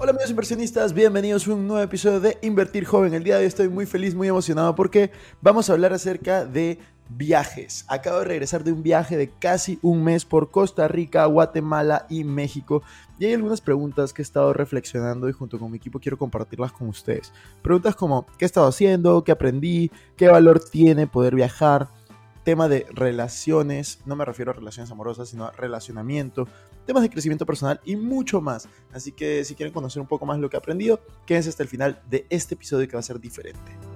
Hola amigos inversionistas, bienvenidos a un nuevo episodio de Invertir Joven. El día de hoy estoy muy feliz, muy emocionado porque vamos a hablar acerca de viajes. Acabo de regresar de un viaje de casi un mes por Costa Rica, Guatemala y México. Y hay algunas preguntas que he estado reflexionando y junto con mi equipo quiero compartirlas con ustedes. Preguntas como, ¿qué he estado haciendo? ¿Qué aprendí? ¿Qué valor tiene poder viajar? Tema de relaciones, no me refiero a relaciones amorosas, sino a relacionamiento, temas de crecimiento personal y mucho más. Así que si quieren conocer un poco más lo que he aprendido, quédense hasta el final de este episodio que va a ser diferente.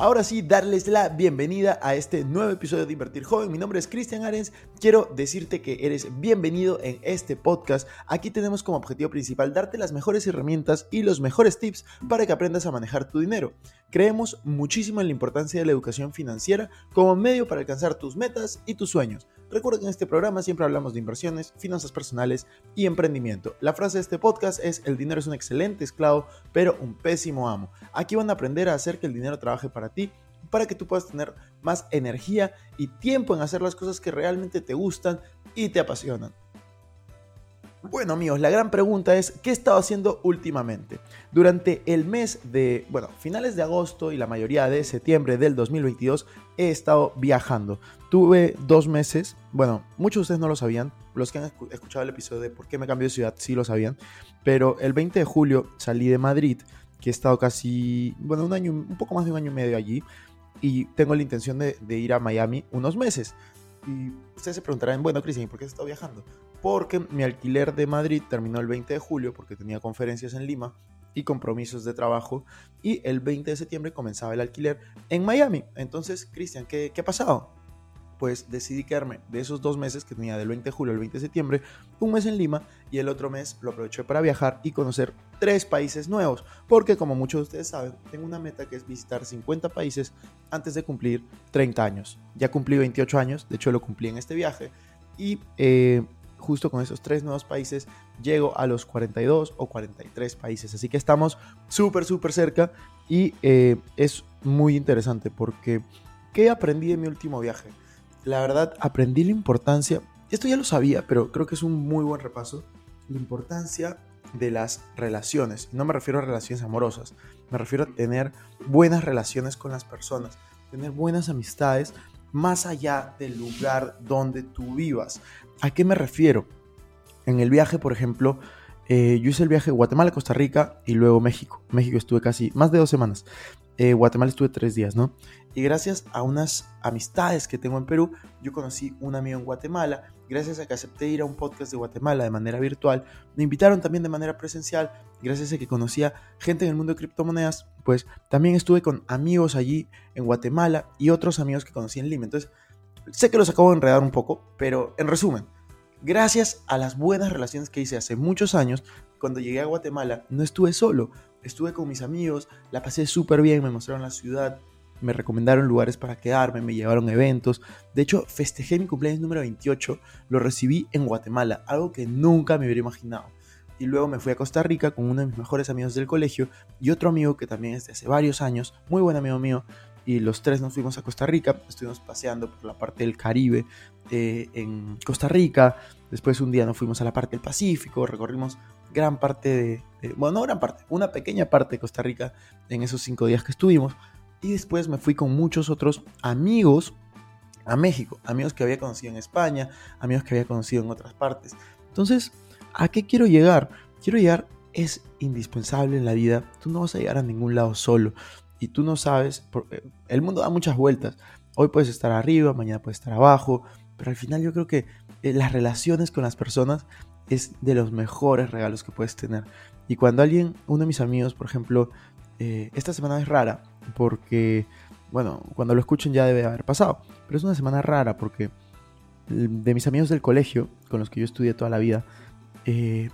Ahora sí, darles la bienvenida a este nuevo episodio de Invertir Joven. Mi nombre es Cristian Arens. Quiero decirte que eres bienvenido en este podcast. Aquí tenemos como objetivo principal darte las mejores herramientas y los mejores tips para que aprendas a manejar tu dinero. Creemos muchísimo en la importancia de la educación financiera como medio para alcanzar tus metas y tus sueños. Recuerda que en este programa siempre hablamos de inversiones, finanzas personales y emprendimiento. La frase de este podcast es, el dinero es un excelente esclavo, pero un pésimo amo. Aquí van a aprender a hacer que el dinero trabaje para ti, para que tú puedas tener más energía y tiempo en hacer las cosas que realmente te gustan y te apasionan. Bueno amigos, la gran pregunta es, ¿qué he estado haciendo últimamente? Durante el mes de, bueno, finales de agosto y la mayoría de septiembre del 2022 he estado viajando. Tuve dos meses, bueno, muchos de ustedes no lo sabían, los que han escuchado el episodio de por qué me cambié de ciudad sí lo sabían, pero el 20 de julio salí de Madrid, que he estado casi, bueno, un año, un poco más de un año y medio allí, y tengo la intención de, de ir a Miami unos meses. Y ustedes se preguntarán, bueno, Cristian, ¿por qué has estado viajando? Porque mi alquiler de Madrid terminó el 20 de julio porque tenía conferencias en Lima y compromisos de trabajo y el 20 de septiembre comenzaba el alquiler en Miami. Entonces, Cristian, ¿qué, ¿qué ha pasado? Pues decidí quedarme de esos dos meses que tenía del 20 de julio al 20 de septiembre, un mes en Lima y el otro mes lo aproveché para viajar y conocer tres países nuevos. Porque como muchos de ustedes saben, tengo una meta que es visitar 50 países antes de cumplir 30 años. Ya cumplí 28 años, de hecho lo cumplí en este viaje. Y eh, justo con esos tres nuevos países llego a los 42 o 43 países. Así que estamos súper, súper cerca y eh, es muy interesante porque ¿qué aprendí de mi último viaje? La verdad, aprendí la importancia, esto ya lo sabía, pero creo que es un muy buen repaso, la importancia de las relaciones. No me refiero a relaciones amorosas, me refiero a tener buenas relaciones con las personas, tener buenas amistades más allá del lugar donde tú vivas. ¿A qué me refiero? En el viaje, por ejemplo, eh, yo hice el viaje Guatemala, Costa Rica y luego México. México estuve casi más de dos semanas. Eh, Guatemala estuve tres días, ¿no? Y gracias a unas amistades que tengo en Perú, yo conocí un amigo en Guatemala. Gracias a que acepté ir a un podcast de Guatemala de manera virtual, me invitaron también de manera presencial. Gracias a que conocía gente en el mundo de criptomonedas, pues también estuve con amigos allí en Guatemala y otros amigos que conocí en Lima. Entonces, sé que los acabo de enredar un poco, pero en resumen, gracias a las buenas relaciones que hice hace muchos años, cuando llegué a Guatemala, no estuve solo, estuve con mis amigos, la pasé súper bien, me mostraron la ciudad, me recomendaron lugares para quedarme, me llevaron eventos. De hecho, festejé mi cumpleaños número 28, lo recibí en Guatemala, algo que nunca me hubiera imaginado. Y luego me fui a Costa Rica con uno de mis mejores amigos del colegio y otro amigo que también es de hace varios años, muy buen amigo mío. Y los tres nos fuimos a Costa Rica, estuvimos paseando por la parte del Caribe eh, en Costa Rica. Después un día nos fuimos a la parte del Pacífico, recorrimos gran parte de, bueno, no gran parte, una pequeña parte de Costa Rica en esos cinco días que estuvimos. Y después me fui con muchos otros amigos a México, amigos que había conocido en España, amigos que había conocido en otras partes. Entonces, ¿a qué quiero llegar? Quiero llegar, es indispensable en la vida, tú no vas a llegar a ningún lado solo y tú no sabes, porque el mundo da muchas vueltas. Hoy puedes estar arriba, mañana puedes estar abajo, pero al final yo creo que eh, las relaciones con las personas es de los mejores regalos que puedes tener. Y cuando alguien, uno de mis amigos, por ejemplo, eh, esta semana es rara porque, bueno, cuando lo escuchen ya debe haber pasado, pero es una semana rara porque de mis amigos del colegio, con los que yo estudié toda la vida, eh,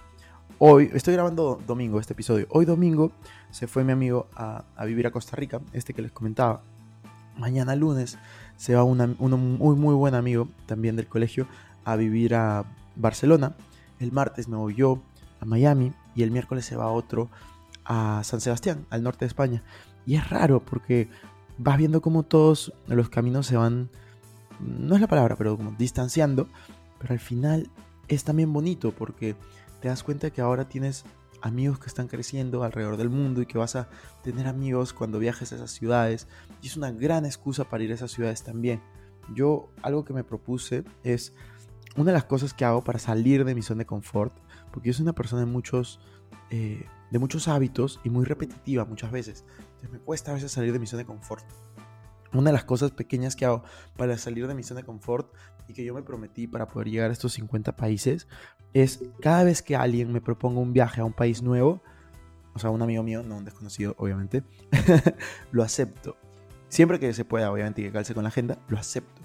hoy, estoy grabando domingo este episodio, hoy domingo se fue mi amigo a, vivir a Costa Rica, este que les comentaba. Mañana lunes se va un muy muy buen amigo también del colegio a vivir a Barcelona el martes me voy yo a Miami y el miércoles se va otro a San Sebastián, al norte de España. Y es raro porque vas viendo cómo todos los caminos se van no es la palabra, pero como distanciando, pero al final es también bonito porque te das cuenta que ahora tienes amigos que están creciendo alrededor del mundo y que vas a tener amigos cuando viajes a esas ciudades y es una gran excusa para ir a esas ciudades también. Yo algo que me propuse es una de las cosas que hago para salir de mi zona de confort, porque yo soy una persona de muchos, eh, de muchos hábitos y muy repetitiva muchas veces. Entonces me cuesta a veces salir de mi zona de confort. Una de las cosas pequeñas que hago para salir de mi zona de confort y que yo me prometí para poder llegar a estos 50 países es cada vez que alguien me proponga un viaje a un país nuevo, o sea, un amigo mío, no un desconocido, obviamente, lo acepto. Siempre que se pueda, obviamente, y que calce con la agenda, lo acepto.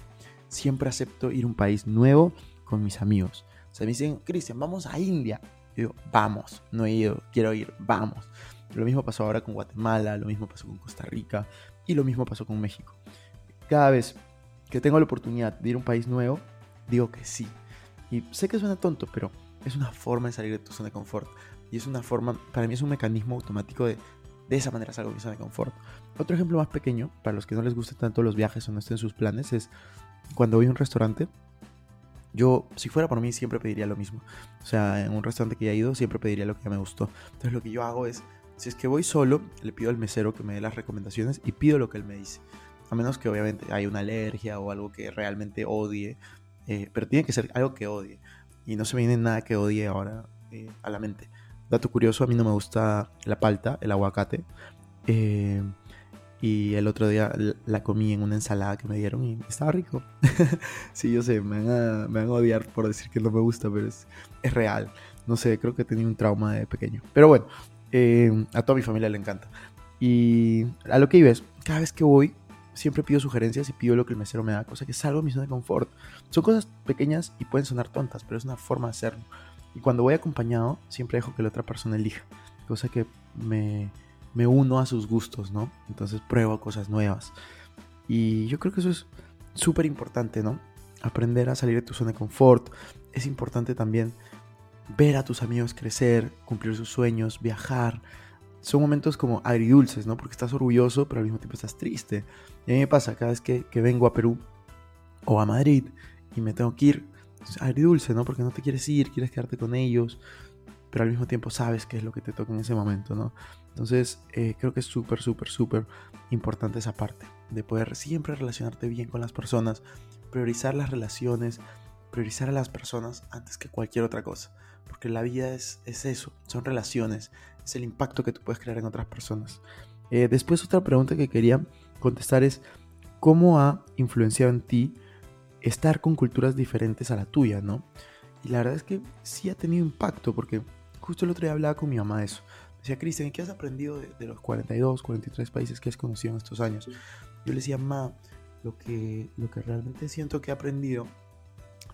Siempre acepto ir a un país nuevo con mis amigos. O sea, me dicen, Cristian, vamos a India. Yo digo, vamos, no he ido, quiero ir, vamos. Lo mismo pasó ahora con Guatemala, lo mismo pasó con Costa Rica y lo mismo pasó con México. Cada vez que tengo la oportunidad de ir a un país nuevo, digo que sí. Y sé que suena tonto, pero es una forma de salir de tu zona de confort. Y es una forma, para mí es un mecanismo automático de, de esa manera salgo de mi zona de confort. Otro ejemplo más pequeño, para los que no les gusten tanto los viajes o no estén sus planes, es cuando voy a un restaurante. Yo, si fuera por mí, siempre pediría lo mismo. O sea, en un restaurante que ya he ido, siempre pediría lo que ya me gustó. Entonces, lo que yo hago es, si es que voy solo, le pido al mesero que me dé las recomendaciones y pido lo que él me dice. A menos que obviamente haya una alergia o algo que realmente odie. Eh, pero tiene que ser algo que odie. Y no se me viene nada que odie ahora eh, a la mente. Dato curioso, a mí no me gusta la palta, el aguacate. Eh, y el otro día la comí en una ensalada que me dieron y estaba rico. sí, yo sé, me van, a, me van, a, odiar por decir que no me gusta, pero es, es real. No sé, creo que tenido un trauma de pequeño. Pero bueno, a toda mi familia le encanta. Y a lo que iba es, cada vez que voy, siempre pido sugerencias y pido lo que el mesero me da, cosa que salgo de mi zona de confort. Son cosas pequeñas y pueden sonar tontas, pero es una forma de hacerlo. Y cuando voy acompañado, siempre dejo que la otra persona elija, cosa que me, me uno a sus gustos, ¿no? Entonces pruebo cosas nuevas. Y yo creo que eso es súper importante, ¿no? Aprender a salir de tu zona de confort. Es importante también ver a tus amigos crecer, cumplir sus sueños, viajar, son momentos como agridulces, ¿no? Porque estás orgulloso, pero al mismo tiempo estás triste. Y a mí me pasa cada vez que, vengo a Perú o a Madrid y me tengo que ir, es agridulce, ¿no? Porque no te quieres ir, quieres quedarte con ellos, pero al mismo tiempo sabes qué es lo que te toca en ese momento, ¿no? Entonces, eh, creo que es súper, súper, súper importante esa parte, de poder siempre relacionarte bien con las personas, priorizar las relaciones, priorizar a las personas antes que cualquier otra cosa. Porque la vida es, es eso, son relaciones, es el impacto que tú puedes crear en otras personas. Eh, después otra pregunta que quería contestar es, ¿cómo ha influenciado en ti estar con culturas diferentes a la tuya, no? Y la verdad es que sí ha tenido impacto, porque justo el otro día hablaba con mi mamá de eso. decía, Cristian, ¿qué has aprendido de, los 42, 43 países que has conocido en estos años? Yo le decía, mamá, lo que, lo que realmente siento que he aprendido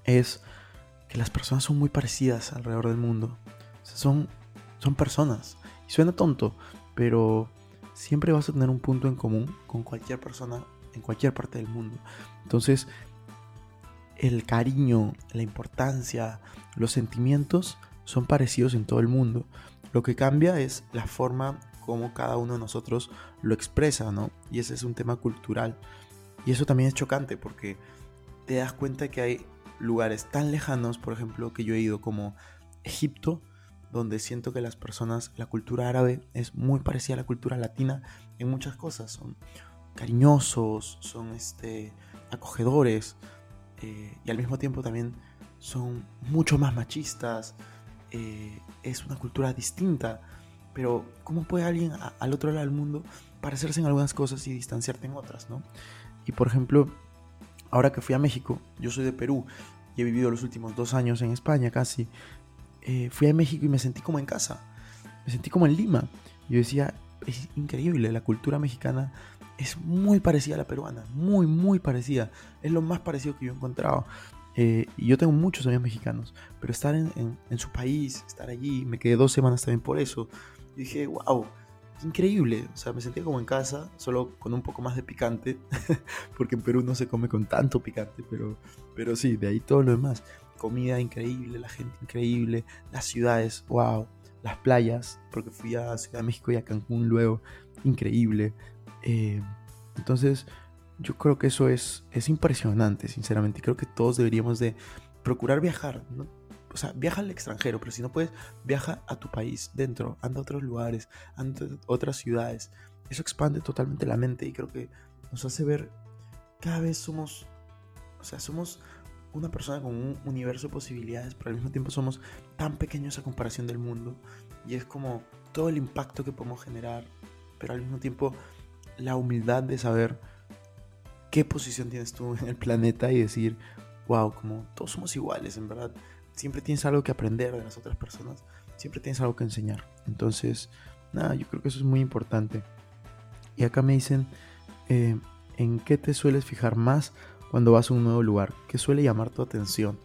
es que las personas son muy parecidas alrededor del mundo. son, son personas. Y suena tonto, pero siempre vas a tener un punto en común con cualquier persona en cualquier parte del mundo. Entonces, el cariño, la importancia, los sentimientos son parecidos en todo el mundo. Lo que cambia es la forma como cada uno de nosotros lo expresa, ¿no? Y ese es un tema cultural. Y eso también es chocante porque te das cuenta que hay lugares tan lejanos, por ejemplo, que yo he ido como Egipto, donde siento que las personas, la cultura árabe es muy parecida a la cultura latina en muchas cosas. Son cariñosos, son este, acogedores eh, y al mismo tiempo también son mucho más machistas. Eh, es una cultura distinta. Pero ¿cómo puede alguien al otro lado del mundo parecerse en algunas cosas y distanciarte en otras? ¿no? Y por ejemplo, ahora que fui a México, yo soy de Perú y he vivido los últimos dos años en España casi, eh, fui a México y me sentí como en casa, me sentí como en Lima. Yo decía, es increíble, la cultura mexicana es muy parecida a la peruana, muy, muy parecida. Es lo más parecido que yo he encontrado. Eh, y yo tengo muchos amigos mexicanos, pero estar en, en, su país, estar allí, me quedé dos semanas también por eso. Y dije, wow, increíble. O sea, me sentía como en casa, solo con un poco más de picante, porque en Perú no se come con tanto picante, pero, pero sí, de ahí todo lo demás. Comida increíble, la gente increíble, las ciudades, wow, las playas, porque fui a Ciudad de México y a Cancún luego, increíble. Eh, entonces, yo creo que eso es, es impresionante, sinceramente. Creo que todos deberíamos de procurar viajar, O sea, viaja al extranjero, pero si no puedes, viaja a tu país, dentro, anda a otros lugares, anda a otras ciudades. Eso expande totalmente la mente y creo que nos hace ver cada vez somos, o sea, somos una persona con un universo de posibilidades, pero al mismo tiempo somos tan pequeños a comparación del mundo. Y es como todo el impacto que podemos generar, pero al mismo tiempo la humildad de saber qué posición tienes tú en el planeta y decir, wow, como todos somos iguales, en verdad. Siempre tienes algo que aprender de las otras personas, siempre tienes algo que enseñar. Entonces, nada, yo creo que eso es muy importante. Y acá me dicen, eh, ¿en qué te sueles fijar más cuando vas a un nuevo lugar? ¿Qué suele llamar tu atención?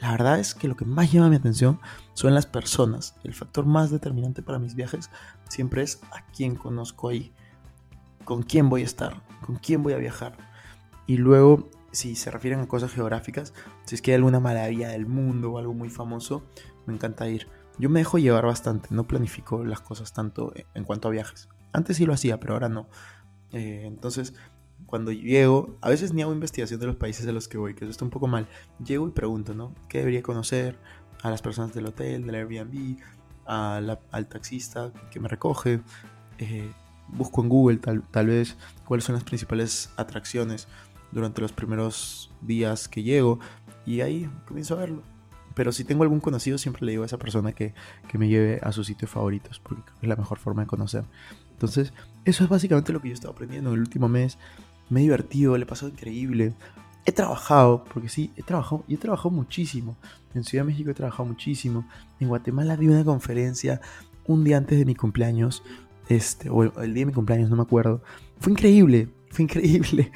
La verdad es que lo que más llama mi atención son las personas. El factor más determinante para mis viajes siempre es a quién conozco ahí, con quién voy a estar, con quién voy a viajar. Y luego, si se refieren a cosas geográficas, si es que hay alguna maravilla del mundo o algo muy famoso, me encanta ir. Yo me dejo llevar bastante, no planifico las cosas tanto en cuanto a viajes. Antes sí lo hacía, pero ahora no. Eh, entonces, cuando llego, a veces ni hago investigación de los países de los que voy, que eso está un poco mal. Llego y pregunto, ¿no? ¿Qué debería conocer? A las personas del hotel, del Airbnb, al taxista que me recoge. Eh, busco en Google tal, tal vez cuáles son las principales atracciones durante los primeros días que llego y ahí comienzo a verlo. Pero si tengo algún conocido, siempre le digo a esa persona que, que me lleve a sus sitios favoritos, porque es la mejor forma de conocer. Entonces, eso es básicamente lo que yo he estado aprendiendo en el último mes. Me he divertido, le he pasado increíble. He trabajado, porque sí, he trabajado y he trabajado muchísimo. En Ciudad de México he trabajado muchísimo. En Guatemala di una conferencia un día antes de mi cumpleaños, este, o el día de mi cumpleaños, no me acuerdo. Fue increíble, fue increíble,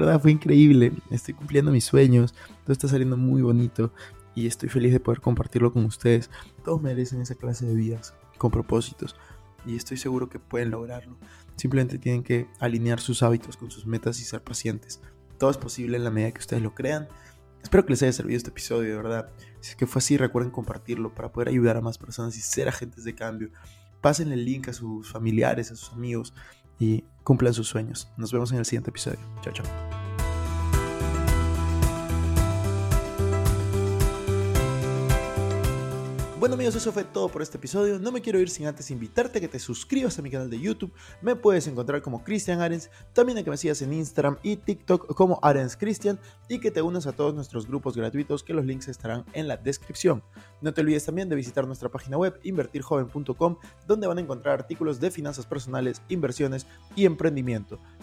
¿verdad? Fue increíble. Estoy cumpliendo mis sueños, todo está saliendo muy bonito y estoy feliz de poder compartirlo con ustedes. Todos merecen esa clase de vidas con propósitos y estoy seguro que pueden lograrlo. Simplemente tienen que alinear sus hábitos con sus metas y ser pacientes. Todo es posible en la medida que ustedes lo crean. Espero que les haya servido este episodio, de verdad. Si es que fue así, recuerden compartirlo para poder ayudar a más personas y ser agentes de cambio. Pasen el link a sus familiares, a sus amigos y cumplan sus sueños. Nos vemos en el siguiente episodio. Chao, chao. Bueno amigos, eso fue todo por este episodio. No me quiero ir sin antes invitarte a que te suscribas a mi canal de YouTube. Me puedes encontrar como Cristian Arens, también a que me sigas en Instagram y TikTok como Arens Cristian y que te unas a todos nuestros grupos gratuitos que los links estarán en la descripción. No te olvides también de visitar nuestra página web invertirjoven.com donde van a encontrar artículos de finanzas personales, inversiones y emprendimiento.